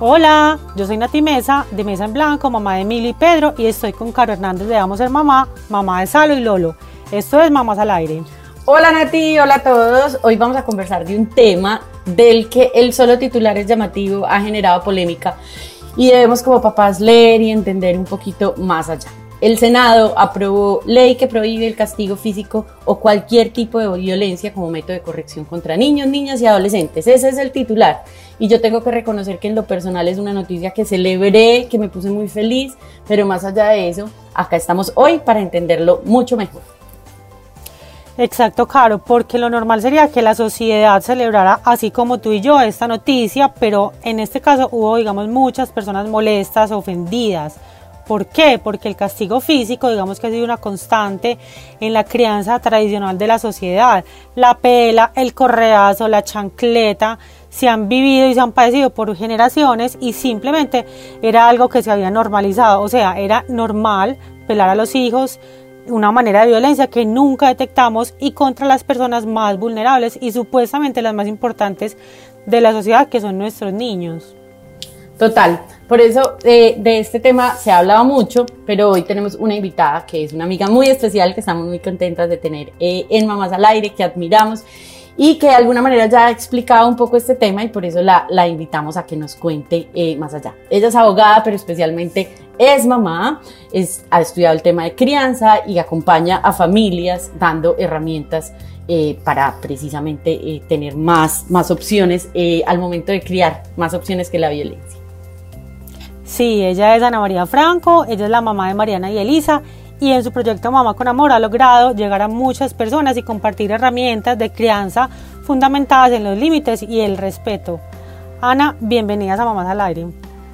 Hola, yo soy Nati Mesa, de Mesa en Blanco, mamá de Emilio y Pedro, y estoy con Caro Hernández de Vamos Ser Mamá, mamá de Salo y Lolo. Esto es Mamás al Aire. Hola Nati, hola a todos. Hoy vamos a conversar de un tema del que el solo titular es llamativo, ha generado polémica y debemos como papás leer y entender un poquito más allá. El Senado aprobó ley que prohíbe el castigo físico o cualquier tipo de violencia como método de corrección contra niños, niñas y adolescentes. Ese es el titular. Y yo tengo que reconocer que en lo personal es una noticia que celebré, que me puse muy feliz, pero más allá de eso, acá estamos hoy para entenderlo mucho mejor. Exacto, Caro, porque lo normal sería que la sociedad celebrara así como tú y yo esta noticia, pero en este caso hubo, digamos, muchas personas molestas, ofendidas ¿Por qué? Porque el castigo físico, digamos que ha sido una constante en la crianza tradicional de la sociedad. La pela, el correazo, la chancleta, se han vivido y se han padecido por generaciones y simplemente era algo que se había normalizado. O sea, era normal pelar a los hijos, una manera de violencia que nunca detectamos y contra las personas más vulnerables y supuestamente las más importantes de la sociedad, que son nuestros niños. Total, por eso eh, de este tema se ha hablado mucho, pero hoy tenemos una invitada que es una amiga muy especial que estamos muy contentas de tener eh, en Mamás al Aire, que admiramos y que de alguna manera ya ha explicado un poco este tema y por eso la, invitamos a que nos cuente eh, más allá. Ella es abogada, pero especialmente es mamá, ha estudiado el tema de crianza y acompaña a familias dando herramientas para precisamente tener más, más opciones al momento de criar, más opciones que la violencia. Sí, ella es Ana María Franco, ella es la mamá de Mariana y Elisa y en su proyecto Mamá con Amor ha logrado llegar a muchas personas y compartir herramientas de crianza fundamentadas en los límites y el respeto. Ana, bienvenidas a Mamás al Aire.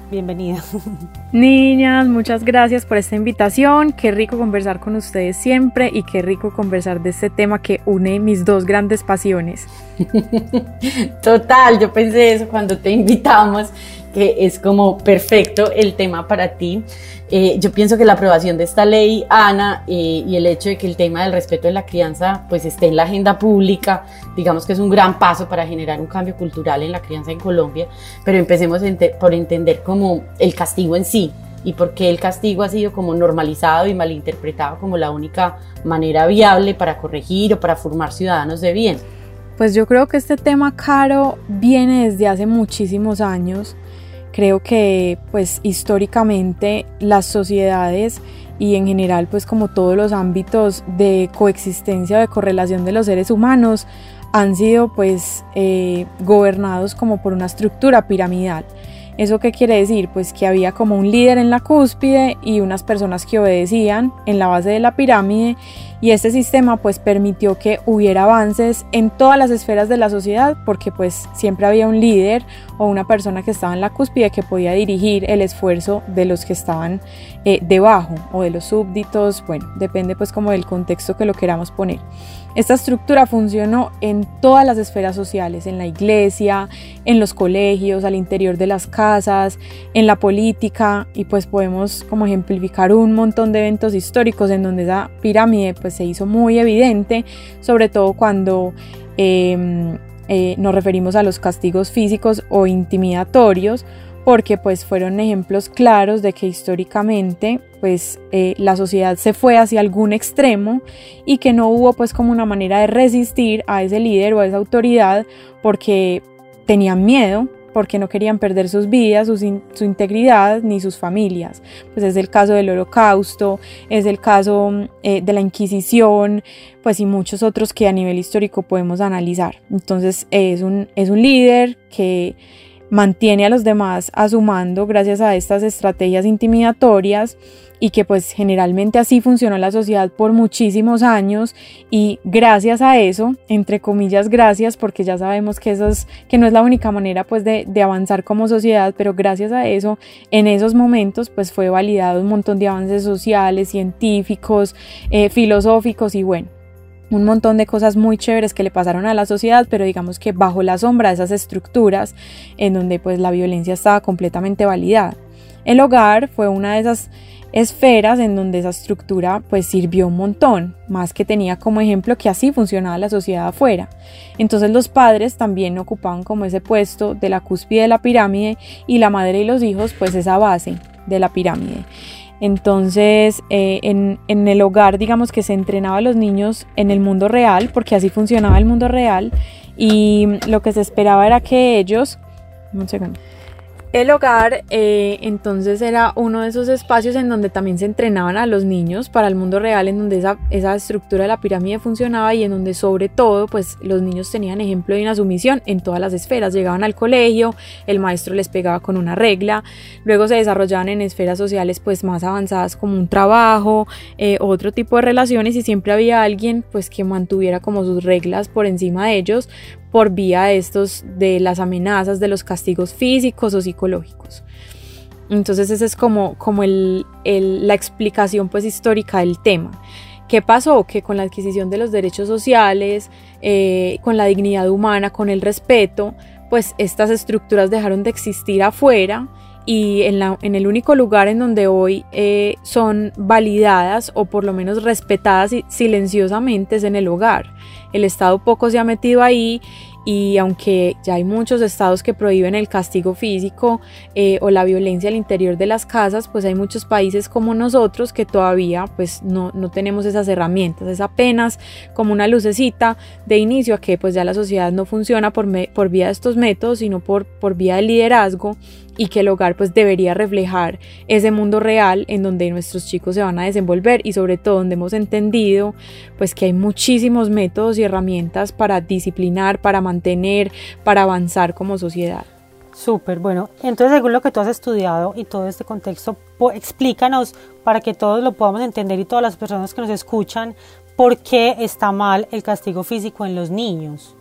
Bienvenida. Niñas, muchas gracias por esta invitación. Qué rico conversar con ustedes siempre y qué rico conversar de este tema que une mis dos grandes pasiones. Total, yo pensé eso cuando te invitamos que es como perfecto el tema para ti. Eh, yo pienso que la aprobación de esta ley, Ana, eh, y el hecho de que el tema del respeto de la crianza pues esté en la agenda pública, digamos que es un gran paso para generar un cambio cultural en la crianza en Colombia, pero empecemos por entender como el castigo en sí y por qué el castigo ha sido como normalizado y malinterpretado como la única manera viable para corregir o para formar ciudadanos de bien. Pues yo creo que este tema, Caro, viene desde hace muchísimos años Creo que pues históricamente las sociedades y en general pues como todos los ámbitos de coexistencia o de correlación de los seres humanos han sido pues eh, gobernados como por una estructura piramidal. ¿Eso qué quiere decir? Pues que había como un líder en la cúspide y unas personas que obedecían en la base de la pirámide y este sistema pues permitió que hubiera avances en todas las esferas de la sociedad porque pues siempre había un líder o una persona que estaba en la cúspide que podía dirigir el esfuerzo de los que estaban eh, debajo o de los súbditos, bueno, depende pues como del contexto que lo queramos poner. Esta estructura funcionó en todas las esferas sociales, en la iglesia, en los colegios, al interior de las casas, en la política y pues podemos como ejemplificar un montón de eventos históricos en donde esa pirámide pues se hizo muy evidente, sobre todo cuando em, eh, nos referimos a los castigos físicos o intimidatorios porque pues fueron ejemplos claros de que históricamente pues eh, la sociedad se fue hacia algún extremo y que no hubo pues como una manera de resistir a ese líder o a esa autoridad porque tenían miedo porque no querían perder sus vidas, su, integridad ni sus familias. Pues es el caso del holocausto, es el caso eh, de la Inquisición, pues y muchos otros que a nivel histórico podemos analizar. Entonces es un, es un líder que mantiene a los demás a su mando gracias a estas estrategias intimidatorias y que pues generalmente así funcionó la sociedad por muchísimos años. Y gracias a eso, entre comillas gracias, porque ya sabemos que, eso es, que no es la única manera pues de, avanzar como sociedad, pero gracias a eso, en esos momentos pues fue validado un montón de avances sociales, científicos, eh, filosóficos y bueno, un montón de cosas muy chéveres que le pasaron a la sociedad, pero digamos que bajo la sombra de esas estructuras en donde pues la violencia estaba completamente validada. El hogar fue una de esas esferas en donde esa estructura pues sirvió un montón, más que tenía como ejemplo que así funcionaba la sociedad afuera. Entonces los padres también ocupaban como ese puesto de la cúspide de la pirámide y la madre y los hijos pues esa base de la pirámide. Entonces, eh, en, en, el hogar, digamos que se entrenaba a los niños en el mundo real, porque así funcionaba el mundo real, y lo que se esperaba era que ellos, el hogar eh, entonces era uno de esos espacios en donde también se entrenaban a los niños para el mundo real, en donde esa, estructura de la pirámide funcionaba y en donde sobre todo pues los niños tenían ejemplo de una sumisión en todas las esferas. Llegaban al colegio, el maestro les pegaba con una regla, luego se desarrollaban en esferas sociales pues más avanzadas como un trabajo, eh, otro tipo de relaciones y siempre había alguien pues que mantuviera como sus reglas por encima de ellos por vía de estos, de las amenazas, de los castigos físicos o psicológicos. Entonces esa es como, como el, la explicación pues histórica del tema. ¿Qué pasó? Que con la adquisición de los derechos sociales, eh, con la dignidad humana, con el respeto, pues estas estructuras dejaron de existir afuera y en, el único lugar en donde hoy eh, son validadas o por lo menos respetadas silenciosamente es en el hogar. El Estado poco se ha metido ahí y aunque ya hay muchos estados que prohíben el castigo físico eh, o la violencia al interior de las casas, pues hay muchos países como nosotros que todavía pues no, no tenemos esas herramientas. Es apenas como una lucecita de inicio a que pues ya la sociedad no funciona por, por vía de estos métodos, sino por, por vía del liderazgo y que el hogar pues debería reflejar ese mundo real en donde nuestros chicos se van a desenvolver y sobre todo donde hemos entendido pues que hay muchísimos métodos y herramientas para disciplinar, para mantener, para avanzar como sociedad. Súper, bueno, entonces según lo que tú has estudiado y todo este contexto, explícanos para que todos lo podamos entender y todas las personas que nos escuchan, por qué está mal el castigo físico en los niños.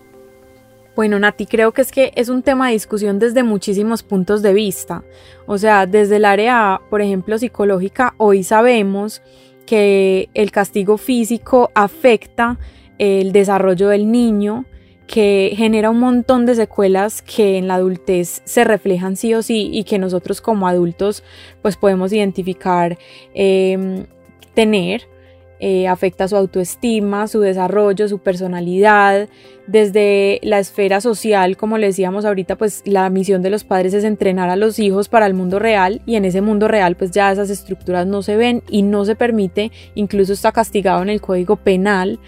Bueno, Nati, creo que es que es un tema de discusión desde muchísimos puntos de vista. O sea, desde el área, por ejemplo, psicológica, hoy sabemos que el castigo físico afecta el desarrollo del niño, que genera un montón de secuelas que en la adultez se reflejan sí o sí y que nosotros como adultos pues podemos identificar, em, tener. Eh, afecta su autoestima, su desarrollo, su personalidad. Desde la esfera social, como le decíamos ahorita, pues la misión de los padres es entrenar a los hijos para el mundo real y en ese mundo real pues ya esas estructuras no se ven y no se permite, incluso está castigado en el código penal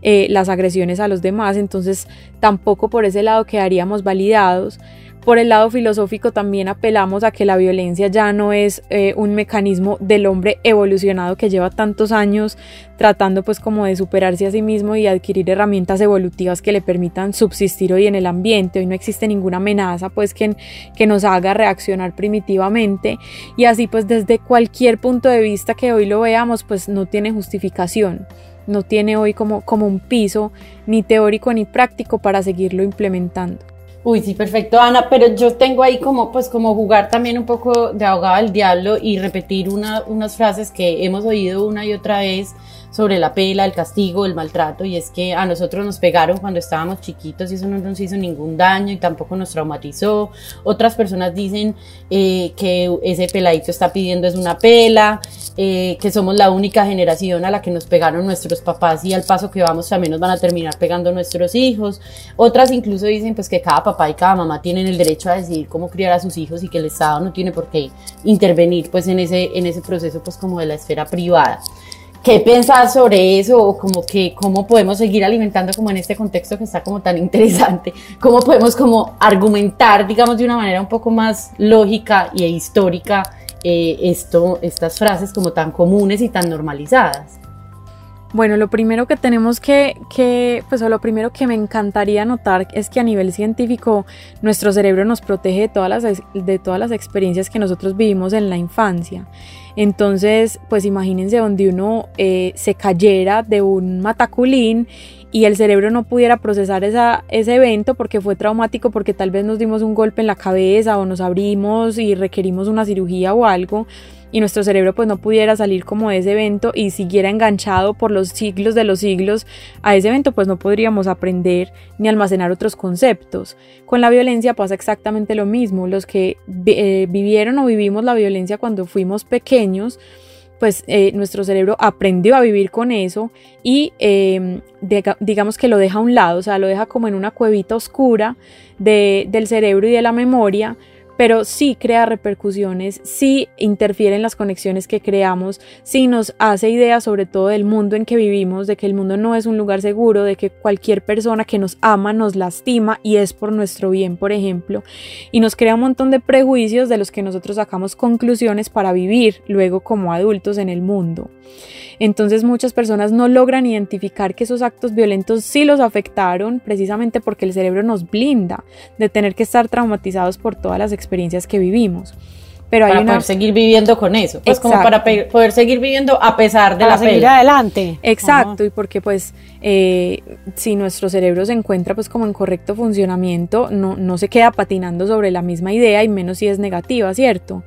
eh, las agresiones a los demás, entonces tampoco por ese lado quedaríamos validados. Por el lado filosófico también apelamos a que la violencia ya no es eh, un mecanismo del hombre evolucionado que lleva tantos años tratando pues como de superarse a sí mismo y adquirir herramientas evolutivas que le permitan subsistir hoy en el ambiente. Hoy no existe ninguna amenaza pues que, que nos haga reaccionar primitivamente y así pues desde cualquier punto de vista que hoy lo veamos pues no tiene justificación no tiene hoy como, como un piso ni teórico ni práctico para seguirlo implementando. Uy, sí, perfecto, Ana, pero yo tengo ahí como, pues, como jugar también un poco de abogado al diablo y repetir una, unas frases que hemos oído una y otra vez sobre la pela, el castigo, el maltrato, y es que a nosotros nos pegaron cuando estábamos chiquitos y eso no nos hizo ningún daño y tampoco nos traumatizó. Otras personas dicen eh, que ese peladito está pidiendo es una pela, eh, que somos la única generación a la que nos pegaron nuestros papás y al paso que vamos también nos van a terminar pegando nuestros hijos. Otras incluso dicen pues que cada papá y cada mamá tienen el derecho a decidir cómo criar a sus hijos y que el Estado no tiene por qué intervenir pues en ese, en ese proceso pues como de la esfera privada. ¿Qué pensás sobre eso? O como que cómo podemos seguir alimentando como en este contexto que está como tan interesante, cómo podemos como argumentar, digamos, de una manera un poco más lógica e histórica eh, esto, estas frases como tan comunes y tan normalizadas. Bueno, lo primero que tenemos que, que, pues o lo primero que me encantaría notar es que a nivel científico nuestro cerebro nos protege de todas las, de todas las experiencias que nosotros vivimos en la infancia. Entonces, pues imagínense donde uno eh, se cayera de un mataculín y el cerebro no pudiera procesar esa, ese evento porque fue traumático, porque tal vez nos dimos un golpe en la cabeza o nos abrimos y requerimos una cirugía o algo y nuestro cerebro pues no pudiera salir como de ese evento y siguiera enganchado por los siglos de los siglos a ese evento pues no podríamos aprender ni almacenar otros conceptos. Con la violencia pasa exactamente lo mismo, los que eh, vivieron o vivimos la violencia cuando fuimos pequeños, pues eh, nuestro cerebro aprendió a vivir con eso y em, digamos que lo deja a un lado, o sea, lo deja como en una cuevita oscura del cerebro y de la memoria pero sí crea repercusiones, sí interfiere en las conexiones que creamos, sí nos hace ideas sobre todo del mundo en que vivimos, de que el mundo no es un lugar seguro, de que cualquier persona que nos ama nos lastima y es por nuestro bien, por ejemplo, y nos crea un montón de prejuicios de los que nosotros sacamos conclusiones para vivir luego como adultos en el mundo. Entonces muchas personas no logran identificar que esos actos violentos sí los afectaron precisamente porque el cerebro nos blinda de tener que estar traumatizados por todas las experiencias que vivimos. Pero para poder seguir viviendo con eso, pues como para poder seguir viviendo a pesar de la seguir adelante. Exacto, y porque pues eh, si nuestro cerebro se encuentra pues como en correcto funcionamiento, no, no se queda patinando sobre la misma idea y menos si es negativa, ¿cierto?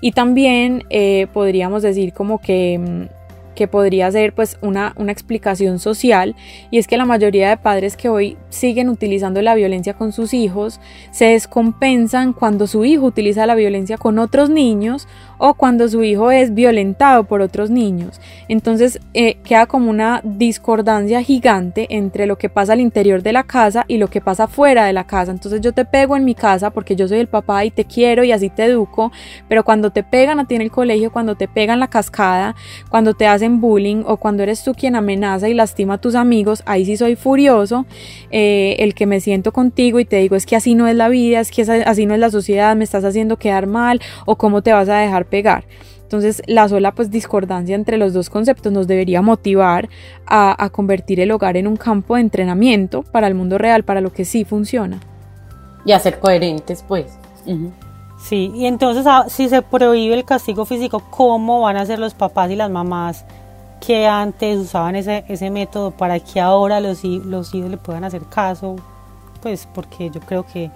Y también eh, podríamos decir como que mm, que podría ser pues una, una explicación social y es que la mayoría de padres que hoy siguen utilizando la violencia con sus hijos se descompensan cuando su hijo utiliza la violencia con otros niños o cuando su hijo es violentado por otros niños. Entonces eh, queda como una discordancia gigante entre lo que pasa al interior de la casa y lo que pasa fuera de la casa. Entonces yo te pego en mi casa porque yo soy el papá y te quiero y así te educo, pero cuando te pegan a ti en el colegio, cuando te pegan la cascada, cuando te hacen bullying o cuando eres tú quien amenaza y lastima a tus amigos, ahí sí soy furioso, eh, el que me siento contigo y te digo es que así no es la vida, es que así no es la sociedad, me estás haciendo quedar mal o cómo te vas a dejar pegar. Entonces la sola pues discordancia entre los dos conceptos nos debería motivar a, convertir el hogar en un campo de entrenamiento para el mundo real, para lo que sí funciona. Y a ser coherentes pues. Sí, y entonces ah, si se prohíbe el castigo físico, ¿cómo van a ser los papás y las mamás que antes usaban ese, ese método para que ahora los, los hijos le puedan hacer caso? Pues porque yo creo que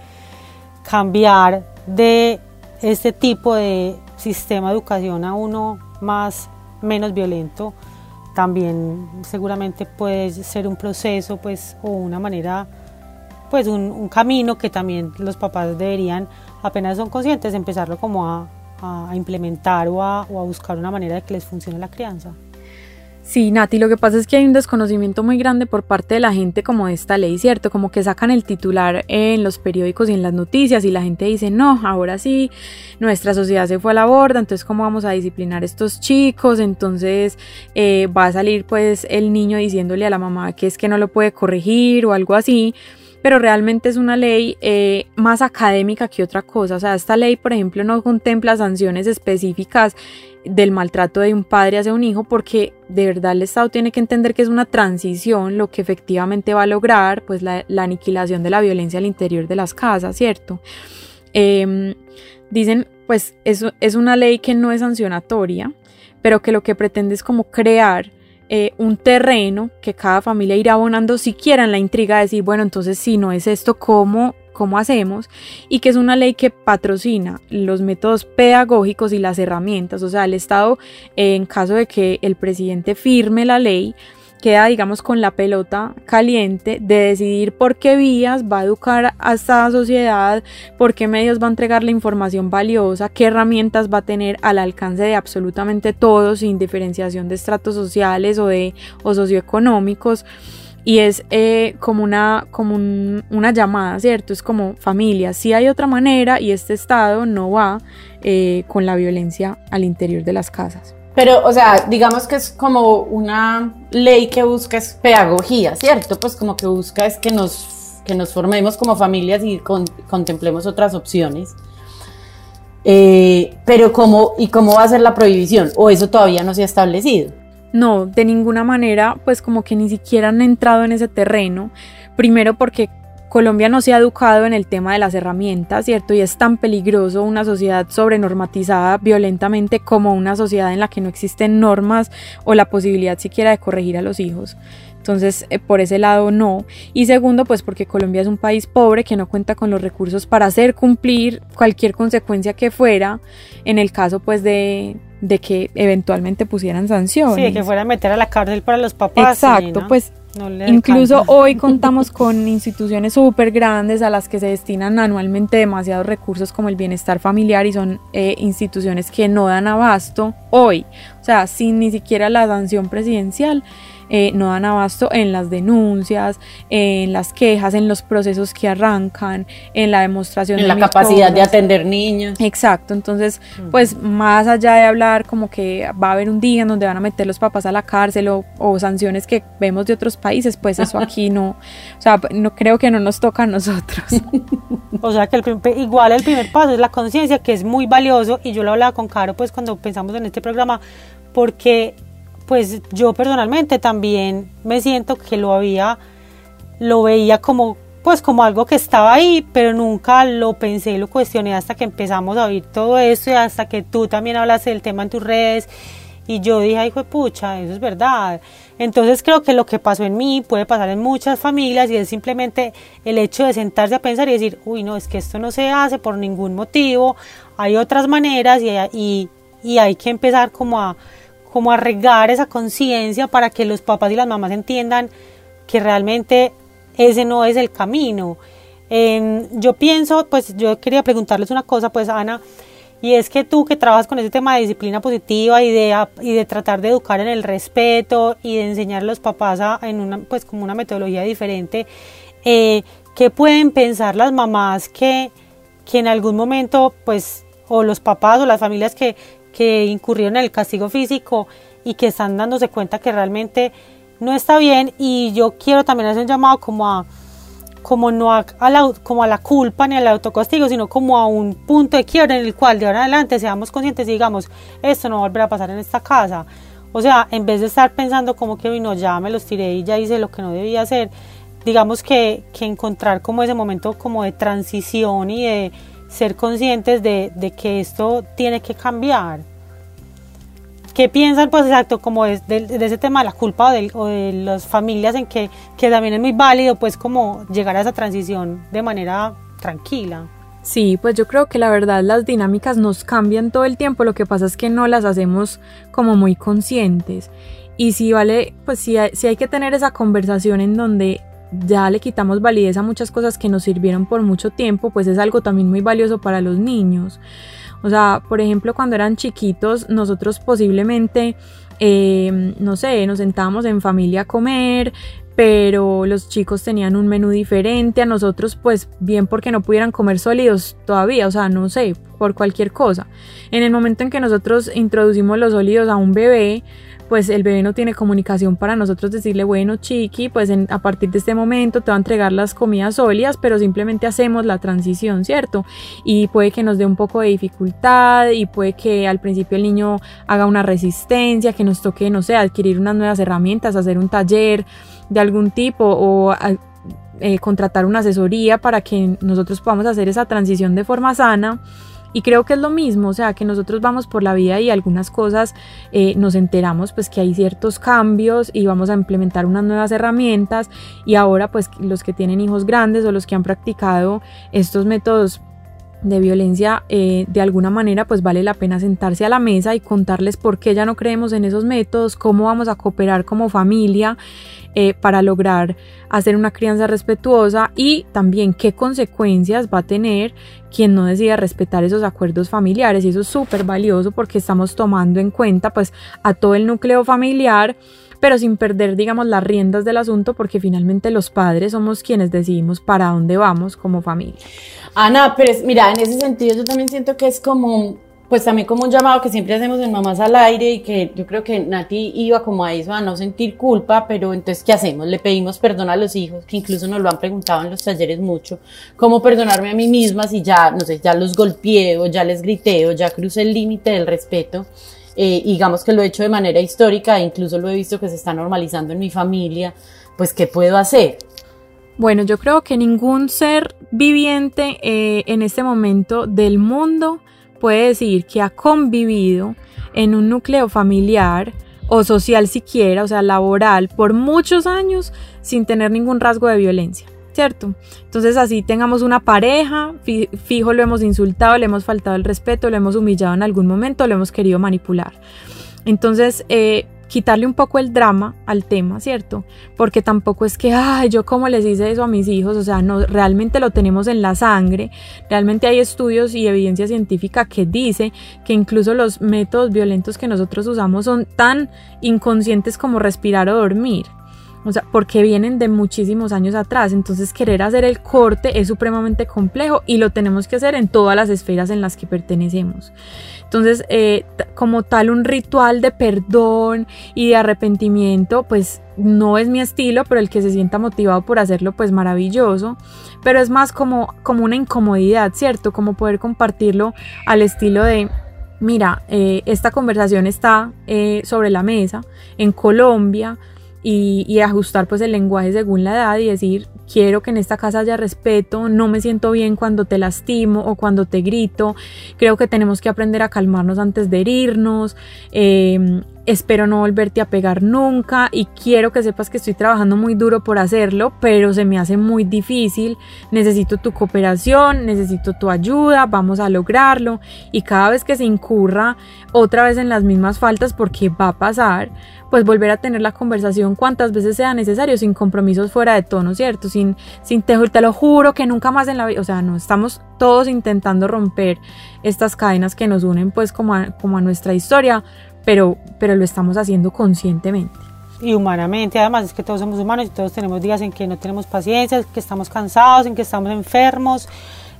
cambiar de este tipo de sistema de educación a uno más menos violento también seguramente puede ser un proceso pues o una manera pues un, camino que también los papás deberían apenas son conscientes empezarlo como a, implementar o a, o a buscar una manera de que les funcione la crianza. Sí, Nati, lo que pasa es que hay un desconocimiento muy grande por parte de la gente como de esta ley, ¿cierto? Como que sacan el titular en los periódicos y en las noticias y la gente dice, no, ahora sí, nuestra sociedad se fue a la borda, entonces ¿cómo vamos a disciplinar a estos chicos? Entonces eh, va a salir pues el niño diciéndole a la mamá que es que no lo puede corregir o algo así pero realmente es una ley eh, más académica que otra cosa. O sea, esta ley, por ejemplo, no contempla sanciones específicas del maltrato de un padre hacia un hijo porque de verdad el Estado tiene que entender que es una transición lo que efectivamente va a lograr pues la, aniquilación de la violencia al interior de las casas, ¿cierto? Em, dicen pues eso es una ley que no es sancionatoria, pero que lo que pretende es como crear eh, un terreno que cada familia irá abonando siquiera en la intriga de decir, bueno, entonces si no es esto, ¿cómo, cómo hacemos? Y que es una ley que patrocina los métodos pedagógicos y las herramientas. O sea, el Estado, en caso de que el presidente firme la ley, queda, digamos, con la pelota caliente de decidir por qué vías va a educar a esta sociedad, por qué medios va a entregar la información valiosa, qué herramientas va a tener al alcance de absolutamente todos, sin diferenciación de estratos sociales o, de, o socioeconómicos. Y es eh, como, una, como una llamada, ¿cierto? Es como familia, si hay otra manera y este Estado no va eh, con la violencia al interior de las casas. Pero, o sea, digamos que es como una ley que busca es pedagogía, ¿cierto? Pues como que busca es que nos, que nos formemos como familias y contemplemos otras opciones. Eh, pero cómo, ¿y cómo va a ser la prohibición? ¿O eso todavía no se ha establecido? No, de ninguna manera, pues como que ni siquiera han entrado en ese terreno. Primero porque Colombia no se ha educado en el tema de las herramientas, ¿cierto? Y es tan peligroso una sociedad sobrenormatizada violentamente como una sociedad en la que no existen normas o la posibilidad siquiera de corregir a los hijos. Entonces, eh, por ese lado no. Y segundo, pues porque Colombia es un país pobre que no cuenta con los recursos para hacer cumplir cualquier consecuencia que fuera en el caso pues de, de que eventualmente pusieran sanciones. Sí, que fuera a meter a la cárcel para los papás. Exacto, pues Incluso hoy contamos con instituciones súper grandes a las que se destinan anualmente demasiados recursos como el bienestar familiar y son eh, instituciones que no dan abasto hoy, o sea, sin ni siquiera la sanción presidencial eh, no dan abasto en las denuncias, en las quejas, en los procesos que arrancan, en la demostración en la capacidad de atender niños. Exacto, entonces, pues más allá de hablar como que va a haber un día en donde van a meter los papás a la cárcel o, sanciones que vemos de otros países, pues eso aquí no, o sea, no creo que no nos toca a nosotros. o sea que el, igual el primer paso es la conciencia, que es muy valioso, y yo lo hablaba con Caro, pues cuando pensamos en este programa, porque pues yo personalmente también me siento que lo había, lo veía como, pues como algo que estaba ahí, pero nunca lo pensé, lo cuestioné hasta que empezamos a oír todo esto y hasta que tú también hablaste del tema en tus redes y yo dije, ay, de pucha, eso es verdad. Entonces creo que lo que pasó en mí puede pasar en muchas familias y es simplemente el hecho de sentarse a pensar y decir, uy, no, es que esto no se hace por ningún motivo, hay otras maneras y, y, y hay que empezar como a como a esa conciencia para que los papás y las mamás entiendan que realmente ese no es el camino. yo pienso, pues yo quería preguntarles una cosa, pues Ana, y es que tú que trabajas con ese tema de disciplina positiva y de, y de tratar de educar en el respeto y de enseñar a los papás en una, pues como una metodología diferente, eh, ¿qué pueden pensar las mamás que, que en algún momento, pues, o los papás o las familias que, que incurrieron en el castigo físico y que están dándose cuenta que realmente no está bien y yo quiero también hacer un llamado como a como no a, la, como a la culpa ni al autocastigo, sino como a un punto de quiebra en el cual de ahora en adelante seamos conscientes y digamos, esto no volverá a pasar en esta casa. O sea, en vez de estar pensando como que, no, ya me los tiré y ya hice lo que no debía hacer, digamos que, que encontrar como ese momento como de transición y de ser conscientes de, que esto tiene que cambiar. ¿Qué piensan, pues exacto, como de, de, ese tema de la culpa o de, las familias en que, que también es muy válido, pues como llegar a esa transición de manera tranquila? Sí, pues yo creo que la verdad las dinámicas nos cambian todo el tiempo, lo que pasa es que no las hacemos como muy conscientes. Y si vale, pues si si hay que tener esa conversación en donde ya le quitamos validez a muchas cosas que nos sirvieron por mucho tiempo, pues es algo también muy valioso para los niños. O sea, por ejemplo, cuando eran chiquitos, nosotros posiblemente, eh, no sé, nos sentábamos en familia a comer, pero los chicos tenían un menú diferente a nosotros, pues bien porque no pudieran comer sólidos todavía, o sea, no sé, por cualquier cosa. En el momento en que nosotros introducimos los sólidos a un bebé, pues el bebé no tiene comunicación para nosotros decirle, bueno, chiqui, pues a partir de este momento te va a entregar las comidas sólidas, pero simplemente hacemos la transición, ¿cierto? Y puede que nos dé un poco de dificultad y puede que al principio el niño haga una resistencia, que nos toque, no sé, adquirir unas nuevas herramientas, hacer un taller de algún tipo o... Eh, contratar una asesoría para que nosotros podamos hacer esa transición de forma sana y creo que es lo mismo, o sea, que nosotros vamos por la vida y algunas cosas eh, nos enteramos pues que hay ciertos cambios y vamos a implementar unas nuevas herramientas. Y ahora pues los que tienen hijos grandes o los que han practicado estos métodos de violencia eh, de alguna manera pues vale la pena sentarse a la mesa y contarles por qué ya no creemos en esos métodos, cómo vamos a cooperar como familia eh, para lograr hacer una crianza respetuosa y también qué consecuencias va a tener quien no decida respetar esos acuerdos familiares. Y eso es súper valioso porque estamos tomando en cuenta pues a todo el núcleo familiar pero sin perder digamos las riendas del asunto porque finalmente los padres somos quienes decidimos para dónde vamos como familia. Ana, pero mira, en ese sentido yo también siento que es como pues también como un llamado que siempre hacemos en Mamás al Aire y que yo creo que Nati iba como a eso, a no sentir culpa, pero entonces, ¿qué hacemos? Le pedimos perdón a los hijos, que incluso nos lo han preguntado en los talleres mucho, ¿cómo perdonarme a mí misma si ya, no sé, ya los golpeé o ya les grité o ya crucé el límite del respeto? Eh, digamos que lo he hecho de manera histórica e incluso lo he visto que se está normalizando en mi familia, pues ¿qué puedo hacer? Bueno, yo creo que ningún ser viviente eh, en este momento del mundo puede decir que ha convivido en un núcleo familiar o social siquiera, o sea, laboral, por muchos años sin tener ningún rasgo de violencia. ¿Cierto? Entonces así tengamos una pareja, fijo lo hemos insultado, le hemos faltado el respeto, lo hemos humillado en algún momento, lo hemos querido manipular. Entonces, eh, quitarle un poco el drama al tema, ¿cierto? Porque tampoco es que, ay, yo como les hice eso a mis hijos, o sea, no, realmente lo tenemos en la sangre, realmente hay estudios y evidencia científica que dice que incluso los métodos violentos que nosotros usamos son tan inconscientes como respirar o dormir o sea, porque vienen de muchísimos años atrás. Entonces, querer hacer el corte es supremamente complejo y lo tenemos que hacer en todas las esferas en las que pertenecemos. Entonces, eh, como tal, un ritual de perdón y de arrepentimiento, pues no es mi estilo, pero el que se sienta motivado por hacerlo, pues maravilloso. Pero es más como, como una incomodidad, ¿cierto? Como poder compartirlo al estilo de, mira, eh, esta conversación está eh, sobre la mesa en Colombia y, ajustar pues el lenguaje según la edad y decir quiero que en esta casa haya respeto, no me siento bien cuando te lastimo o cuando te grito, creo que tenemos que aprender a calmarnos antes de herirnos, eh, espero no volverte a pegar nunca y quiero que sepas que estoy trabajando muy duro por hacerlo, pero se me hace muy difícil, necesito tu cooperación, necesito tu ayuda, vamos a lograrlo y cada vez que se incurra otra vez en las mismas faltas porque va a pasar, pues volver a tener la conversación cuantas veces sea necesario, sin compromisos fuera de tono, ¿cierto? Sin, sin te, te lo juro que nunca más en la vida, o sea, no, estamos todos intentando romper estas cadenas que nos unen pues como como a nuestra historia, pero, pero lo estamos haciendo conscientemente. Y humanamente, además es que todos somos humanos y todos tenemos días en que no tenemos paciencia, en que estamos cansados, en que estamos enfermos,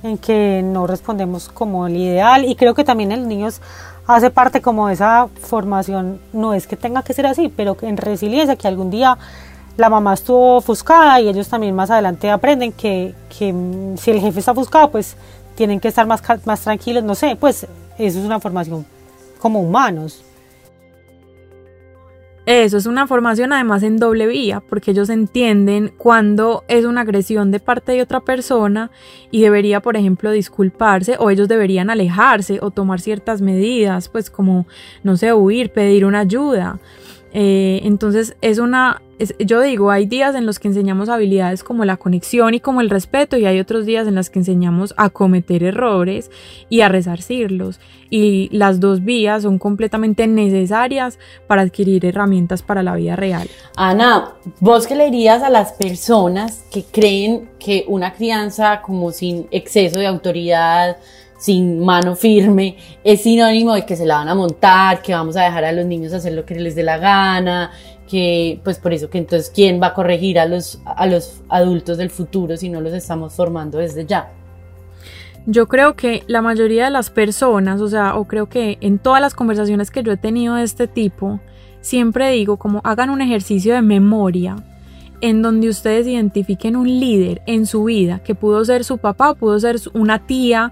en que no respondemos como el ideal. Y creo que también en los niños hace parte como de esa formación, no es que tenga que ser así, pero en resiliencia, que algún día la mamá estuvo ofuscada y ellos también más adelante aprenden que, que si el jefe está ofuscado, pues tienen que estar más, más tranquilos, no sé, pues eso es una formación como humanos. Eso es una formación además en doble vía, porque ellos entienden cuando es una agresión de parte de otra persona y debería, por ejemplo, disculparse o ellos deberían alejarse o tomar ciertas medidas, pues como, no sé, huir, pedir una ayuda. Eh, entonces es una, yo digo, hay días en los que enseñamos habilidades como la conexión y como el respeto y hay otros días en los que enseñamos a cometer errores y a resarcirlos. Y las dos vías son completamente necesarias para adquirir herramientas para la vida real. Ana, ¿vos qué le dirías a las personas que creen que una crianza como sin exceso de autoridad, sin mano firme, es sinónimo de que se la van a montar, que vamos a dejar a los niños hacer lo que les dé la gana, que pues por eso que entonces quién va a corregir a los, a los adultos del futuro si no los estamos formando desde ya. Yo creo que la mayoría de las personas, o sea, o creo que en todas las conversaciones que yo he tenido de este tipo, siempre digo como hagan un ejercicio de memoria en donde ustedes identifiquen un líder en su vida, que pudo ser su papá, pudo ser una tía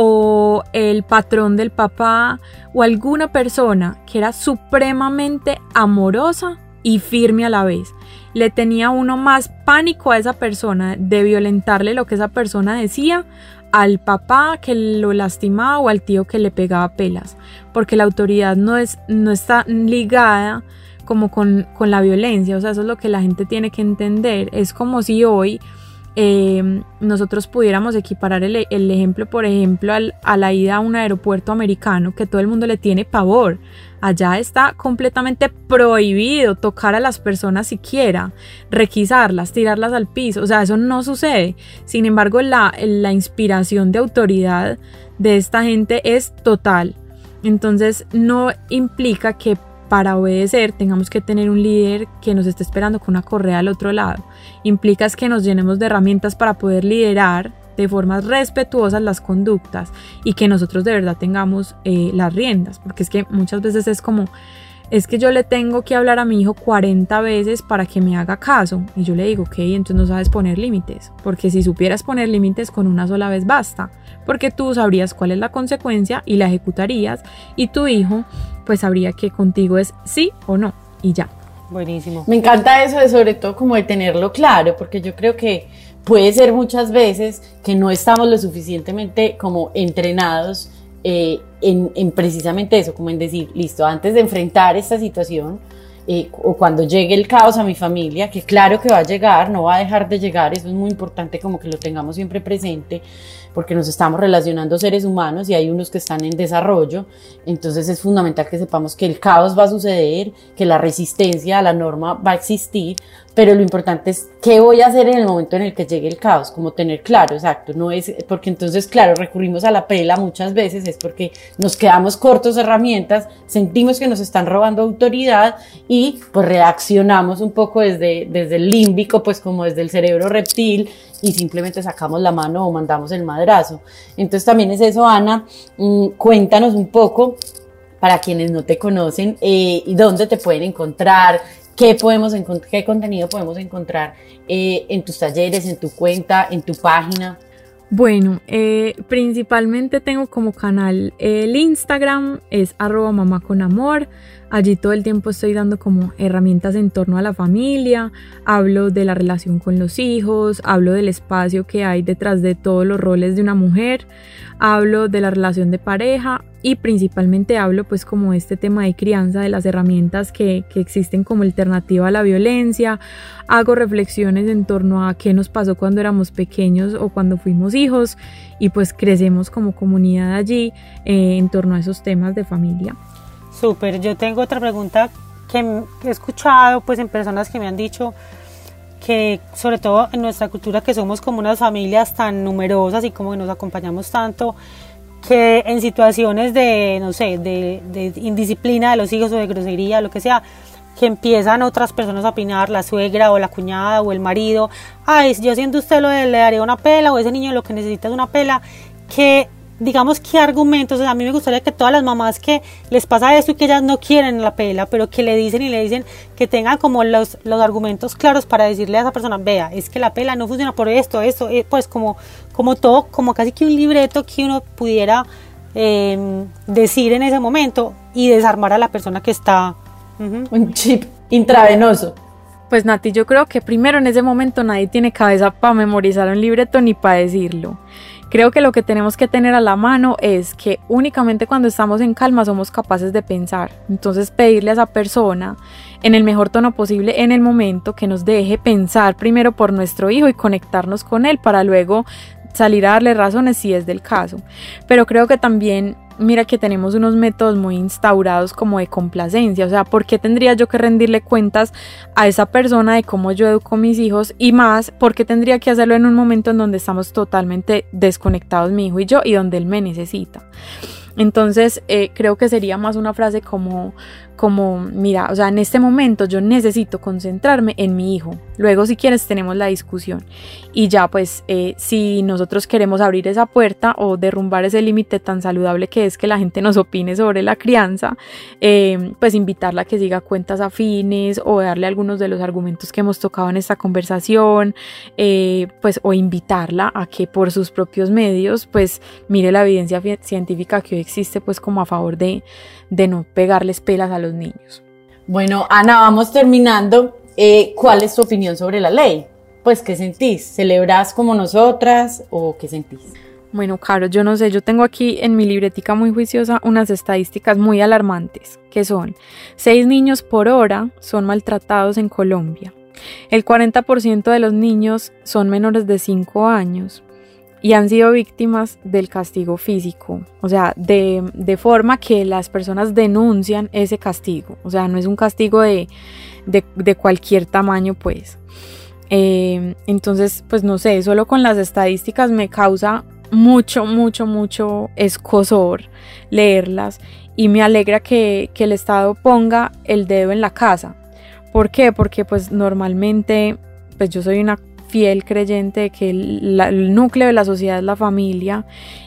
o el patrón del papá o alguna persona que era supremamente amorosa y firme a la vez. Le tenía uno más pánico a esa persona de violentarle lo que esa persona decía al papá que lo lastimaba o al tío que le pegaba pelas, porque la autoridad no, es, no está ligada como con, con la violencia, o sea, eso es lo que la gente tiene que entender. Es como si hoy eh, nosotros pudiéramos equiparar el, ejemplo, por ejemplo, a la ida a un aeropuerto americano que todo el mundo le tiene pavor. Allá está completamente prohibido tocar a las personas siquiera, requisarlas, tirarlas al piso. O sea, eso no sucede. Sin embargo, la, la inspiración de autoridad de esta gente es total. Entonces no implica que para obedecer tengamos que tener un líder que nos esté esperando con una correa al otro lado. Implica que nos llenemos de herramientas para poder liderar de formas respetuosas las conductas y que nosotros de verdad tengamos eh, las riendas, porque es que muchas veces es como, es que yo le tengo que hablar a mi hijo 40 veces para que me haga caso. Y yo le digo, ok, entonces no sabes poner límites, porque si supieras poner límites con una sola vez basta, porque tú sabrías cuál es la consecuencia y la ejecutarías y tu hijo pues sabría que contigo es sí o no y ya. Buenísimo. Me encanta eso de sobre todo como de tenerlo claro, porque yo creo que puede ser muchas veces que no estamos lo suficientemente como entrenados eh, en, en, precisamente eso, como en decir, listo, antes de enfrentar esta situación eh, o cuando llegue el caos a mi familia, que claro que va a llegar, no va a dejar de llegar, eso es muy importante como que lo tengamos siempre presente, porque nos estamos relacionando seres humanos y hay unos que están en desarrollo, entonces es fundamental que sepamos que el caos va a suceder, que la resistencia a la norma va a existir, pero lo importante es qué voy a hacer en el momento en el que llegue el caos, como tener claro, exacto, no es, porque entonces, claro, recurrimos a la pela muchas veces, es porque nos quedamos cortos de herramientas, sentimos que nos están robando autoridad y pues reaccionamos un poco desde, desde el límbico, pues como desde el cerebro reptil y simplemente sacamos la mano o mandamos el madrazo. Entonces también es eso, Ana, mm, cuéntanos un poco para quienes no te conocen eh, y dónde te pueden encontrar, qué podemos qué contenido podemos encontrar eh, en tus talleres, en tu cuenta, en tu página. Bueno, eh, principalmente tengo como canal el Instagram, es arroba mamá con amor. Allí todo el tiempo estoy dando como herramientas en torno a la familia, hablo de la relación con los hijos, hablo del espacio que hay detrás de todos los roles de una mujer, hablo de la relación de pareja y principalmente hablo pues como este tema de crianza, de las herramientas que, que existen como alternativa a la violencia, hago reflexiones en torno a qué nos pasó cuando éramos pequeños o cuando fuimos hijos y pues crecemos como comunidad allí eh, en torno a esos temas de familia. Súper, yo tengo otra pregunta que he escuchado pues en personas que me han dicho que sobre todo en nuestra cultura que somos como unas familias tan numerosas y como que nos acompañamos tanto, que en situaciones de, no sé, de, indisciplina de los hijos o de grosería, lo que sea, que empiezan otras personas a opinar, la suegra o la cuñada o el marido, ay, yo siento usted lo de le daría una pela o ese niño lo que necesita es una pela, que digamos, qué argumentos, a mí me gustaría que todas las mamás que les pasa esto y que ellas no quieren la pela, pero que le dicen y le dicen que tengan como los, los argumentos claros para decirle a esa persona, vea, es que la pela no funciona por esto, esto, eh, pues como, como todo, como casi que un libreto que uno pudiera em, decir en ese momento y desarmar a la persona que está... Un chip intravenoso. Pues Nati, yo creo que primero en ese momento nadie tiene cabeza para memorizar un libreto ni para decirlo. Creo que lo que tenemos que tener a la mano es que únicamente cuando estamos en calma somos capaces de pensar. Entonces pedirle a esa persona en el mejor tono posible en el momento que nos deje pensar primero por nuestro hijo y conectarnos con él para luego salir a darle razones si es del caso. Pero creo que también mira que tenemos unos métodos muy instaurados como de complacencia, o sea, ¿por qué tendría yo que rendirle cuentas a esa persona de cómo yo educo a mis hijos y más, por qué tendría que hacerlo en un momento en donde estamos totalmente desconectados mi hijo y yo y donde él me necesita? Entonces, eh, creo que sería más una frase como, como, mira, o sea, en este momento yo necesito concentrarme en mi hijo. Luego, si quieres, tenemos la discusión. Y ya, pues, eh, si nosotros queremos abrir esa puerta o derrumbar ese límite tan saludable que es que la gente nos opine sobre la crianza, eh, pues invitarla a que siga cuentas afines o darle algunos de los argumentos que hemos tocado en esta conversación, eh, pues, o invitarla a que por sus propios medios, pues, mire la evidencia científica que hoy existe, pues, como a favor de, de no pegarles pelas a los niños. Bueno, Ana, vamos terminando. Eh, ¿Cuál es tu opinión sobre la ley? Pues, ¿qué sentís? ¿Celebras como nosotras o qué sentís? Bueno, Caro, yo no sé, yo tengo aquí en mi libretica muy juiciosa unas estadísticas muy alarmantes, que son seis niños por hora son maltratados en Colombia. El 40% de los niños son menores de 5 años y han sido víctimas del castigo físico, o sea, de, de, forma que las personas denuncian ese castigo, o sea, no es un castigo de, de, de cualquier tamaño, pues. Eh, entonces, pues no sé, solo con las estadísticas me causa mucho, mucho, mucho escosor leerlas y me alegra que, que el Estado ponga el dedo en la casa. ¿Por qué? Porque pues normalmente, pues yo soy una fiel creyente de que el, núcleo de la sociedad es la familia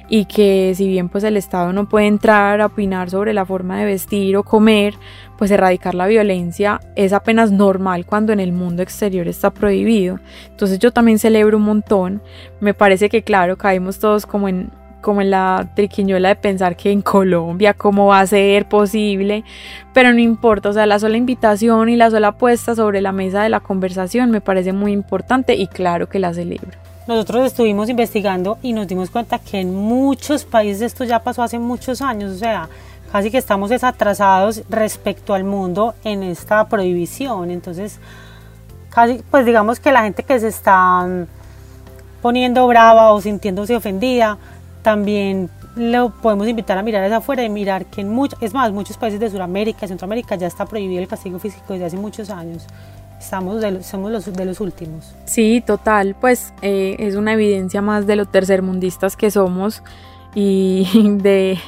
y que si bien pues el Estado no puede entrar a opinar sobre la forma de vestir o comer, pues erradicar la violencia es apenas normal cuando en el mundo exterior está prohibido. Entonces yo también celebro un montón, me parece que claro, caímos todos como en como en la triquiñuela de pensar que en Colombia cómo va a ser posible, pero no importa, o sea, la sola invitación y la sola puesta sobre la mesa de la conversación me parece muy importante y claro que la celebro. Nosotros estuvimos investigando y nos dimos cuenta que en muchos países esto ya pasó hace muchos años, o sea, casi que estamos desatrasados respecto al mundo en esta prohibición, entonces casi pues digamos que la gente que se está poniendo brava o sintiéndose ofendida, también lo podemos invitar a mirar hacia afuera y mirar que en muchos, es más, muchos países de Sudamérica, Centroamérica ya está prohibido el castigo físico desde hace muchos años. Estamos de, somos los, de los últimos. Sí, total, pues eh, es una evidencia más de lo tercermundistas que somos y de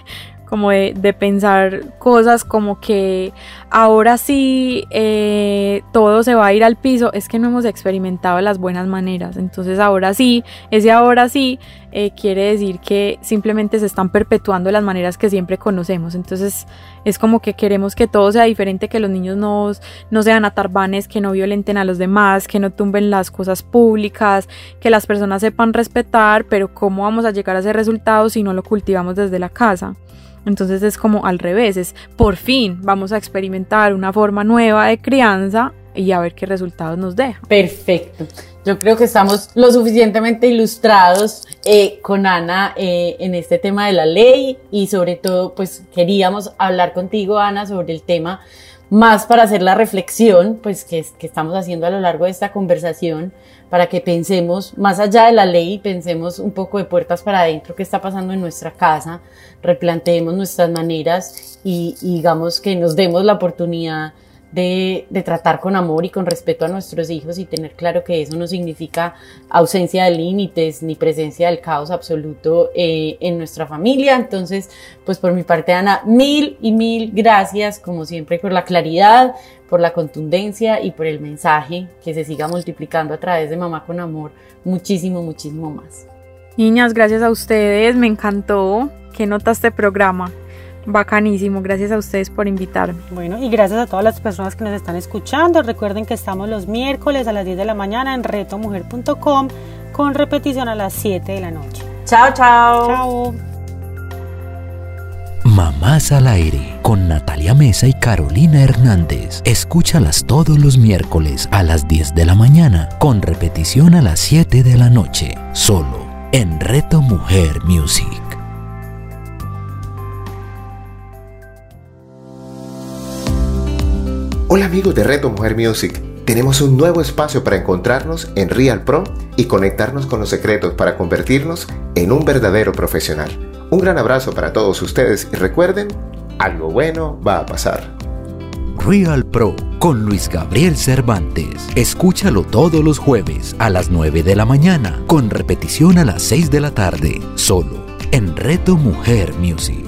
como de, pensar cosas como que ahora sí eh, todo se va a ir al piso, es que no hemos experimentado las buenas maneras. Entonces ahora sí, ese ahora sí eh, quiere decir que simplemente se están perpetuando las maneras que siempre conocemos. Entonces es como que queremos que todo sea diferente, que los niños no, no sean atarbanes, que no violenten a los demás, que no tumben las cosas públicas, que las personas sepan respetar, pero ¿cómo vamos a llegar a ese resultado si no lo cultivamos desde la casa? Entonces es como al revés, es por fin vamos a experimentar una forma nueva de crianza y a ver qué resultados nos deja. Perfecto. Yo creo que estamos lo suficientemente ilustrados eh, con Ana eh, en este tema de la ley y sobre todo pues queríamos hablar contigo Ana sobre el tema más para hacer la reflexión pues que, que estamos haciendo a lo largo de esta conversación para que pensemos más allá de la ley, pensemos un poco de puertas para adentro, qué está pasando en nuestra casa, replanteemos nuestras maneras y, digamos que nos demos la oportunidad de, tratar con amor y con respeto a nuestros hijos y tener claro que eso no significa ausencia de límites ni presencia del caos absoluto eh, en nuestra familia. Entonces, pues por mi parte, Ana, mil y mil gracias, como siempre, por la claridad, por la contundencia y por el mensaje que se siga multiplicando a través de Mamá con Amor muchísimo, muchísimo más. Niñas, gracias a ustedes, me encantó. ¿Qué nota este programa? Bacanísimo, gracias a ustedes por invitarme. Bueno, y gracias a todas las personas que nos están escuchando. Recuerden que estamos los miércoles a las 10 de la mañana en retomujer.com con repetición a las 7 de la noche. Chao, chao. Chao. Mamás al aire con Natalia Mesa y Carolina Hernández. Escúchalas todos los miércoles a las 10 de la mañana con repetición a las 7 de la noche. Solo en Reto Mujer Music. Hola amigos de Reto Mujer Music. Tenemos un nuevo espacio para encontrarnos en Real Pro y conectarnos con los secretos para convertirnos en un verdadero profesional. Un gran abrazo para todos ustedes y recuerden, algo bueno va a pasar. Real Pro con Luis Gabriel Cervantes. Escúchalo todos los jueves a las 9 de la mañana, con repetición a las 6 de la tarde, solo en Reto Mujer Music.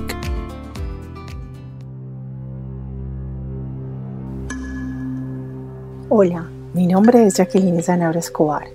Hola, mi nombre es Jacqueline Zanabra Escobar.